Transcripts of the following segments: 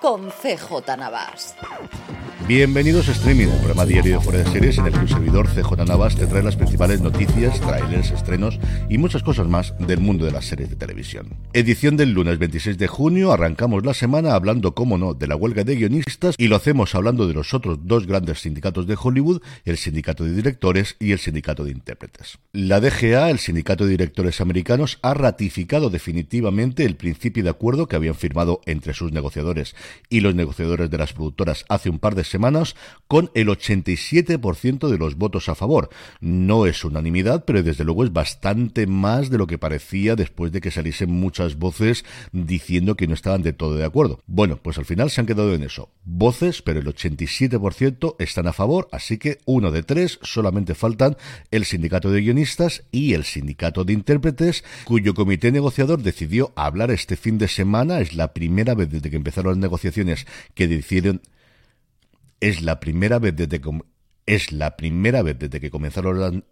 con CJ Navas. Bienvenidos a Streaming, el programa diario de fuera de series en el que un servidor CJ Navas te trae las principales noticias, trailers, estrenos y muchas cosas más del mundo de las series de televisión. Edición del lunes 26 de junio, arrancamos la semana hablando, como no, de la huelga de guionistas y lo hacemos hablando de los otros dos grandes sindicatos de Hollywood, el sindicato de directores y el sindicato de intérpretes. La DGA, el sindicato de directores americanos, ha ratificado definitivamente el principio de acuerdo que habían firmado entre sus negociadores y los negociadores de las productoras hace un par de semanas con el 87% de los votos a favor. No es unanimidad, pero desde luego es bastante más de lo que parecía después de que saliesen muchas voces diciendo que no estaban de todo de acuerdo. Bueno, pues al final se han quedado en eso. Voces, pero el 87% están a favor, así que uno de tres solamente faltan el sindicato de guionistas y el sindicato de intérpretes, cuyo comité negociador decidió hablar este fin de semana. Es la primera vez desde que empezaron las negociaciones que decidieron es la primera vez desde que, es la primera vez desde que comenzaron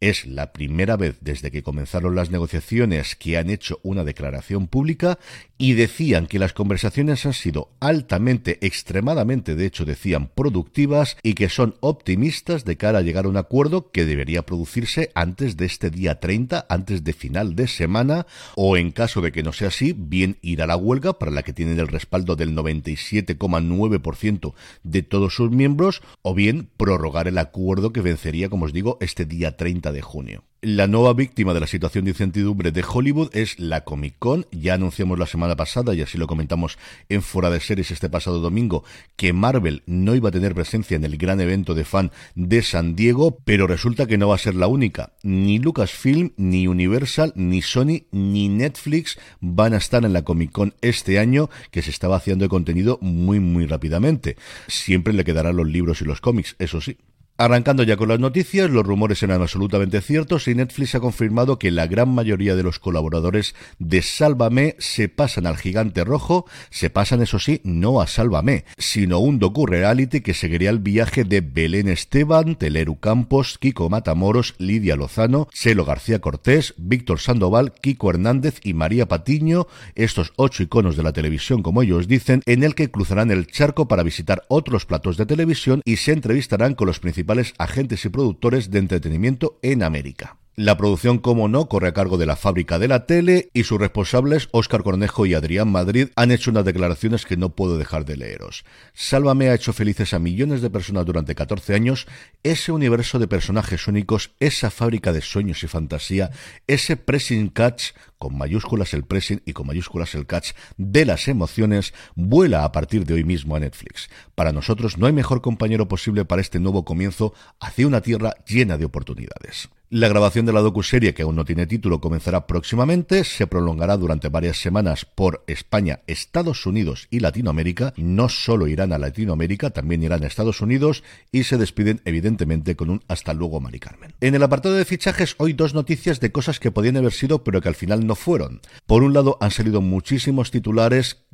es la primera vez desde que comenzaron las negociaciones que han hecho una declaración pública y decían que las conversaciones han sido altamente, extremadamente, de hecho decían productivas y que son optimistas de cara a llegar a un acuerdo que debería producirse antes de este día 30, antes de final de semana o en caso de que no sea así, bien ir a la huelga para la que tienen el respaldo del 97,9% de todos sus miembros o bien prorrogar el acuerdo que vencería, como os digo, este día 30 de junio. La nueva víctima de la situación de incertidumbre de Hollywood es la Comic Con. Ya anunciamos la semana pasada, y así lo comentamos en Fuera de Series este pasado domingo, que Marvel no iba a tener presencia en el gran evento de fan de San Diego, pero resulta que no va a ser la única. Ni Lucasfilm, ni Universal, ni Sony, ni Netflix van a estar en la Comic Con este año, que se está vaciando de contenido muy, muy rápidamente. Siempre le quedarán los libros y los cómics, eso sí. Arrancando ya con las noticias, los rumores eran absolutamente ciertos y Netflix ha confirmado que la gran mayoría de los colaboradores de Sálvame se pasan al gigante rojo, se pasan eso sí, no a Sálvame, sino un docu-reality que seguiría el viaje de Belén Esteban, Teleru Campos, Kiko Matamoros, Lidia Lozano, Celo García Cortés, Víctor Sandoval, Kiko Hernández y María Patiño, estos ocho iconos de la televisión como ellos dicen, en el que cruzarán el charco para visitar otros platos de televisión y se entrevistarán con los principales agentes y productores de entretenimiento en América. La producción, como no, corre a cargo de la fábrica de la tele y sus responsables, Óscar Cornejo y Adrián Madrid, han hecho unas declaraciones que no puedo dejar de leeros. Sálvame ha hecho felices a millones de personas durante 14 años, ese universo de personajes únicos, esa fábrica de sueños y fantasía, ese pressing catch, con mayúsculas el pressing y con mayúsculas el catch, de las emociones, vuela a partir de hoy mismo a Netflix. Para nosotros no hay mejor compañero posible para este nuevo comienzo hacia una tierra llena de oportunidades. La grabación de la docuserie, que aún no tiene título, comenzará próximamente, se prolongará durante varias semanas por España, Estados Unidos y Latinoamérica. No solo irán a Latinoamérica, también irán a Estados Unidos y se despiden evidentemente con un hasta luego, Mari Carmen. En el apartado de fichajes, hoy dos noticias de cosas que podían haber sido pero que al final no fueron. Por un lado, han salido muchísimos titulares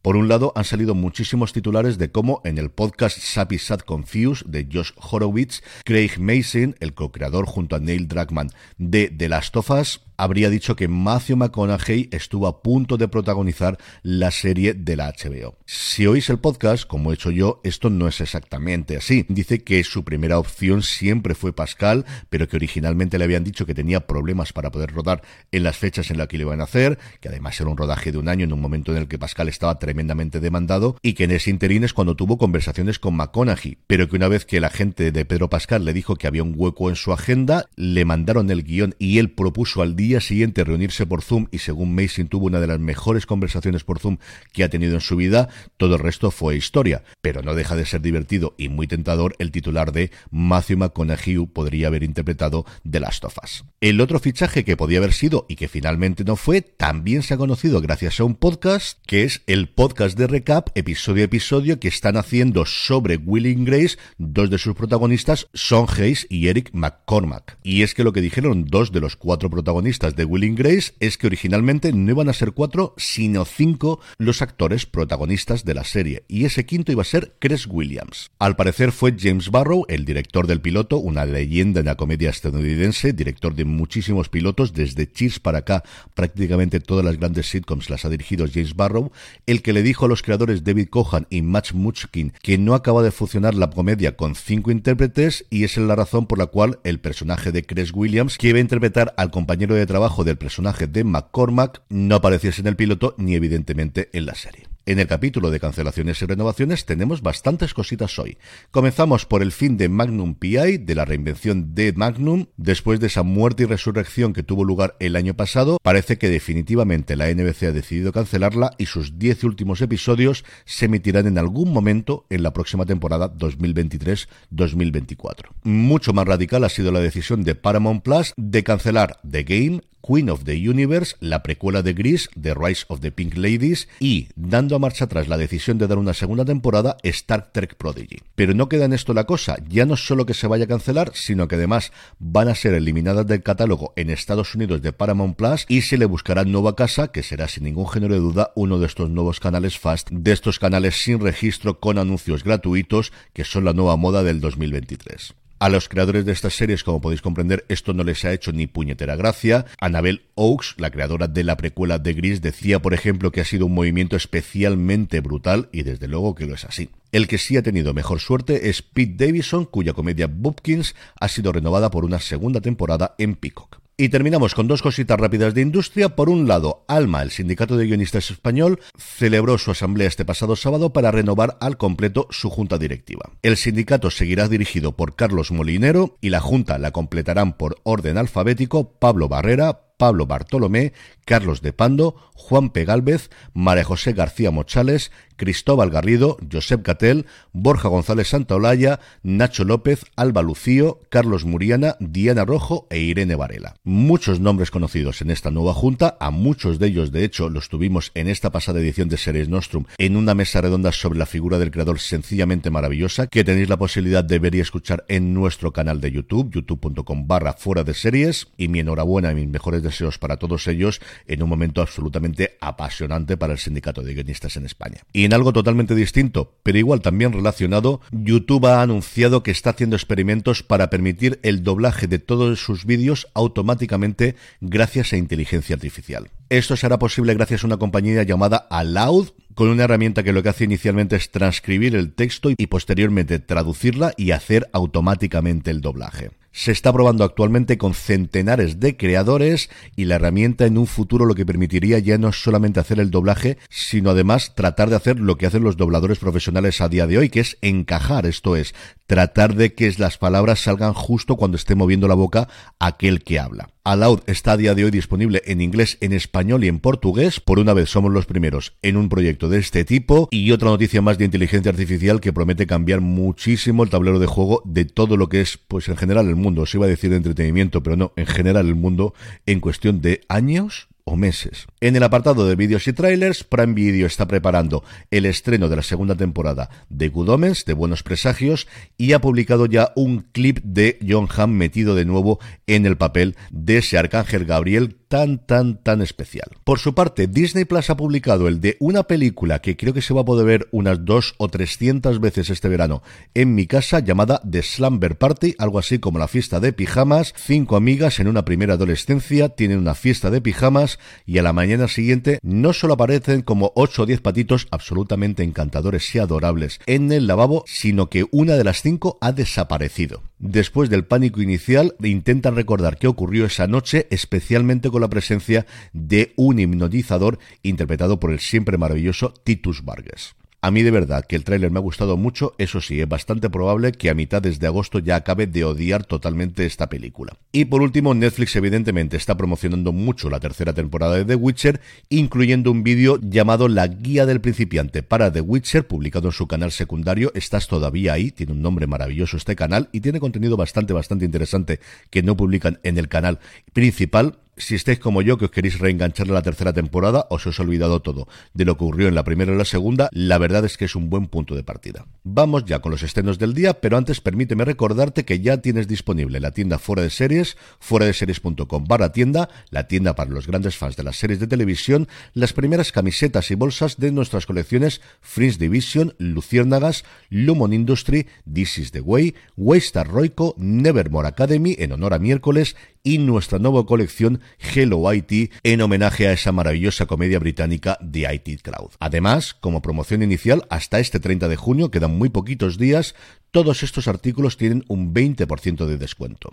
por un lado, han salido muchísimos titulares de cómo en el podcast Sappy Sad Confused de Josh Horowitz, Craig Mason, el co-creador junto a Neil Druckmann de The Last of Us, habría dicho que Matthew McConaughey estuvo a punto de protagonizar la serie de la HBO. Si oís el podcast, como he hecho yo, esto no es exactamente así. Dice que su primera opción siempre fue Pascal, pero que originalmente le habían dicho que tenía problemas para poder rodar en las fechas en las que le iban a hacer, que además era un rodaje de un año en un momento en el que Pascal estaba tremendamente demandado y que en ese interín es cuando tuvo conversaciones con McConaughey, pero que una vez que la gente de Pedro Pascal le dijo que había un hueco en su agenda, le mandaron el guion y él propuso al día día siguiente reunirse por Zoom y según Mason tuvo una de las mejores conversaciones por Zoom que ha tenido en su vida, todo el resto fue historia. Pero no deja de ser divertido y muy tentador el titular de Matthew McConaughey podría haber interpretado The Last of Us. El otro fichaje que podía haber sido y que finalmente no fue, también se ha conocido gracias a un podcast, que es el podcast de recap, episodio a episodio, que están haciendo sobre Willing Grace, dos de sus protagonistas, Son Hayes y Eric McCormack. Y es que lo que dijeron dos de los cuatro protagonistas de Willing Grace es que originalmente no iban a ser cuatro, sino cinco los actores protagonistas de la serie, y ese quinto iba a ser Chris Williams. Al parecer fue James Barrow, el director del piloto, una leyenda en la comedia estadounidense, director de muchísimos pilotos, desde Cheers para acá, prácticamente todas las grandes sitcoms las ha dirigido James Barrow, el que le dijo a los creadores David Cohan y Matt Muchkin que no acaba de funcionar la comedia con cinco intérpretes y es la razón por la cual el personaje de Chris Williams, que iba a interpretar al compañero de trabajo del personaje de McCormack, no apareciese en el piloto ni evidentemente en la serie. En el capítulo de cancelaciones y renovaciones tenemos bastantes cositas hoy. Comenzamos por el fin de Magnum PI, de la reinvención de Magnum. Después de esa muerte y resurrección que tuvo lugar el año pasado, parece que definitivamente la NBC ha decidido cancelarla y sus 10 últimos episodios se emitirán en algún momento en la próxima temporada 2023-2024. Mucho más radical ha sido la decisión de Paramount Plus de cancelar The Game, Queen of the Universe, la precuela de Gris, The Rise of the Pink Ladies y, dando a marcha atrás la decisión de dar una segunda temporada, Star Trek Prodigy. Pero no queda en esto la cosa, ya no solo que se vaya a cancelar, sino que además van a ser eliminadas del catálogo en Estados Unidos de Paramount Plus y se le buscará nueva casa, que será sin ningún género de duda uno de estos nuevos canales Fast, de estos canales sin registro con anuncios gratuitos, que son la nueva moda del 2023. A los creadores de estas series, como podéis comprender, esto no les ha hecho ni puñetera gracia. Annabelle Oaks, la creadora de la precuela de Gris, decía, por ejemplo, que ha sido un movimiento especialmente brutal y desde luego que lo es así. El que sí ha tenido mejor suerte es Pete Davidson, cuya comedia Boopkins ha sido renovada por una segunda temporada en Peacock. Y terminamos con dos cositas rápidas de industria. Por un lado, Alma, el sindicato de guionistas español, celebró su asamblea este pasado sábado para renovar al completo su junta directiva. El sindicato seguirá dirigido por Carlos Molinero y la junta la completarán por orden alfabético Pablo Barrera, Pablo Bartolomé, Carlos de Pando, Juan P. Gálvez, María José García Mochales, Cristóbal Garrido, Josep Catel, Borja González Santaolalla, Nacho López, Alba Lucío, Carlos Muriana, Diana Rojo e Irene Varela. Muchos nombres conocidos en esta nueva junta, a muchos de ellos de hecho los tuvimos en esta pasada edición de Series Nostrum en una mesa redonda sobre la figura del creador sencillamente maravillosa que tenéis la posibilidad de ver y escuchar en nuestro canal de YouTube, youtube.com barra fuera de series y mi enhorabuena y mis mejores deseos para todos ellos en un momento absolutamente apasionante para el sindicato de guionistas en España. Y en algo totalmente distinto, pero igual también relacionado, YouTube ha anunciado que está haciendo experimentos para permitir el doblaje de todos sus vídeos automáticamente gracias a inteligencia artificial. Esto será posible gracias a una compañía llamada Aloud, con una herramienta que lo que hace inicialmente es transcribir el texto y posteriormente traducirla y hacer automáticamente el doblaje se está probando actualmente con centenares de creadores y la herramienta en un futuro lo que permitiría ya no solamente hacer el doblaje, sino además tratar de hacer lo que hacen los dobladores profesionales a día de hoy, que es encajar, esto es, tratar de que las palabras salgan justo cuando esté moviendo la boca aquel que habla. Aloud está a día de hoy disponible en inglés, en español y en portugués. Por una vez somos los primeros en un proyecto de este tipo. Y otra noticia más de inteligencia artificial que promete cambiar muchísimo el tablero de juego de todo lo que es, pues en general el mundo. Se iba a decir de entretenimiento, pero no, en general el mundo en cuestión de años o meses. En el apartado de vídeos y trailers, Prime Video está preparando el estreno de la segunda temporada de Good Omens, de Buenos Presagios, y ha publicado ya un clip de John Hamm metido de nuevo en el papel de ese arcángel Gabriel tan, tan, tan especial. Por su parte, Disney Plus ha publicado el de una película que creo que se va a poder ver unas dos o trescientas veces este verano en mi casa, llamada The Slumber Party, algo así como la fiesta de pijamas. Cinco amigas en una primera adolescencia tienen una fiesta de pijamas y a la mañana siguiente no solo aparecen como ocho o diez patitos absolutamente encantadores y adorables en el lavabo, sino que una de las cinco ha desaparecido. Después del pánico inicial, intentan recordar qué ocurrió esa noche, especialmente con la presencia de un hipnotizador interpretado por el siempre maravilloso Titus Vargas. A mí de verdad que el tráiler me ha gustado mucho, eso sí, es bastante probable que a mitades de agosto ya acabe de odiar totalmente esta película. Y por último, Netflix evidentemente está promocionando mucho la tercera temporada de The Witcher, incluyendo un vídeo llamado La Guía del Principiante para The Witcher, publicado en su canal secundario. Estás todavía ahí, tiene un nombre maravilloso este canal y tiene contenido bastante, bastante interesante que no publican en el canal principal si estáis como yo, que os queréis reenganchar a la tercera temporada, os os ha olvidado todo de lo que ocurrió en la primera y la segunda, la verdad es que es un buen punto de partida. Vamos ya con los estrenos del día, pero antes permíteme recordarte que ya tienes disponible la tienda fuera de series, fuera de series.com barra tienda, la tienda para los grandes fans de las series de televisión, las primeras camisetas y bolsas de nuestras colecciones Fringe Division, Luciérnagas, Lumon Industry, This is the Way, Waystar Roico, Nevermore Academy en honor a miércoles y nuestra nueva colección Hello IT en homenaje a esa maravillosa comedia británica The IT Cloud. Además, como promoción inicial, hasta este 30 de junio, quedan muy poquitos días, todos estos artículos tienen un 20% de descuento.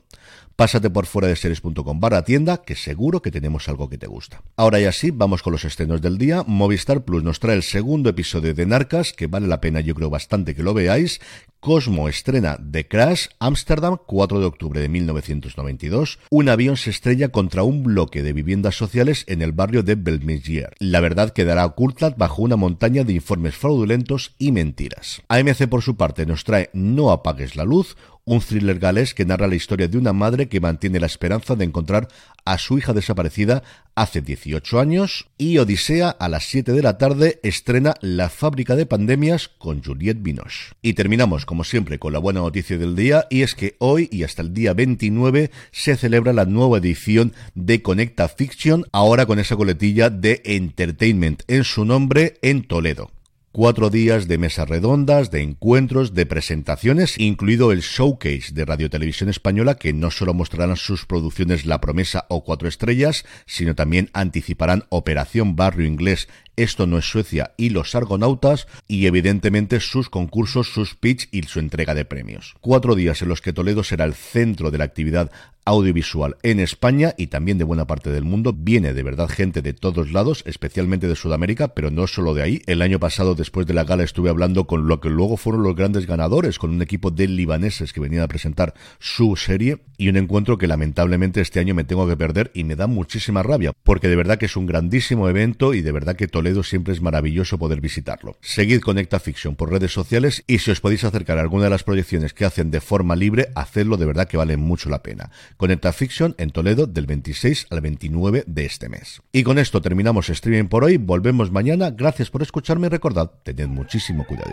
Pásate por fuera de series.com barra tienda, que seguro que tenemos algo que te gusta. Ahora ya sí, vamos con los estrenos del día. Movistar Plus nos trae el segundo episodio de Narcas, que vale la pena, yo creo bastante que lo veáis. Cosmo estrena The Crash, Amsterdam, 4 de octubre de 1992. Un avión se estrella contra un bloque de viviendas sociales en el barrio de Belmesier. La verdad quedará oculta bajo una montaña de informes fraudulentos y mentiras. AMC, por su parte, nos trae No apagues la luz, un thriller galés que narra la historia de una madre que mantiene la esperanza de encontrar a su hija desaparecida hace 18 años y Odisea a las 7 de la tarde estrena La fábrica de pandemias con Juliette Binoche. Y terminamos como siempre con la buena noticia del día y es que hoy y hasta el día 29 se celebra la nueva edición de Conecta Fiction ahora con esa coletilla de Entertainment en su nombre en Toledo cuatro días de mesas redondas, de encuentros, de presentaciones, incluido el showcase de Radio Televisión Española, que no solo mostrarán sus producciones La Promesa o Cuatro Estrellas, sino también anticiparán Operación Barrio Inglés esto no es Suecia y los Argonautas y evidentemente sus concursos, sus pitch y su entrega de premios. Cuatro días en los que Toledo será el centro de la actividad audiovisual en España y también de buena parte del mundo. Viene de verdad gente de todos lados, especialmente de Sudamérica, pero no solo de ahí. El año pasado, después de la gala, estuve hablando con lo que luego fueron los grandes ganadores, con un equipo de libaneses que venían a presentar su serie y un encuentro que lamentablemente este año me tengo que perder y me da muchísima rabia, porque de verdad que es un grandísimo evento y de verdad que Toledo siempre es maravilloso poder visitarlo. Seguid Conecta Fiction por redes sociales y si os podéis acercar a alguna de las proyecciones que hacen de forma libre, hacedlo de verdad que vale mucho la pena. Conecta Fiction en Toledo del 26 al 29 de este mes. Y con esto terminamos streaming por hoy, volvemos mañana, gracias por escucharme y recordad, tened muchísimo cuidado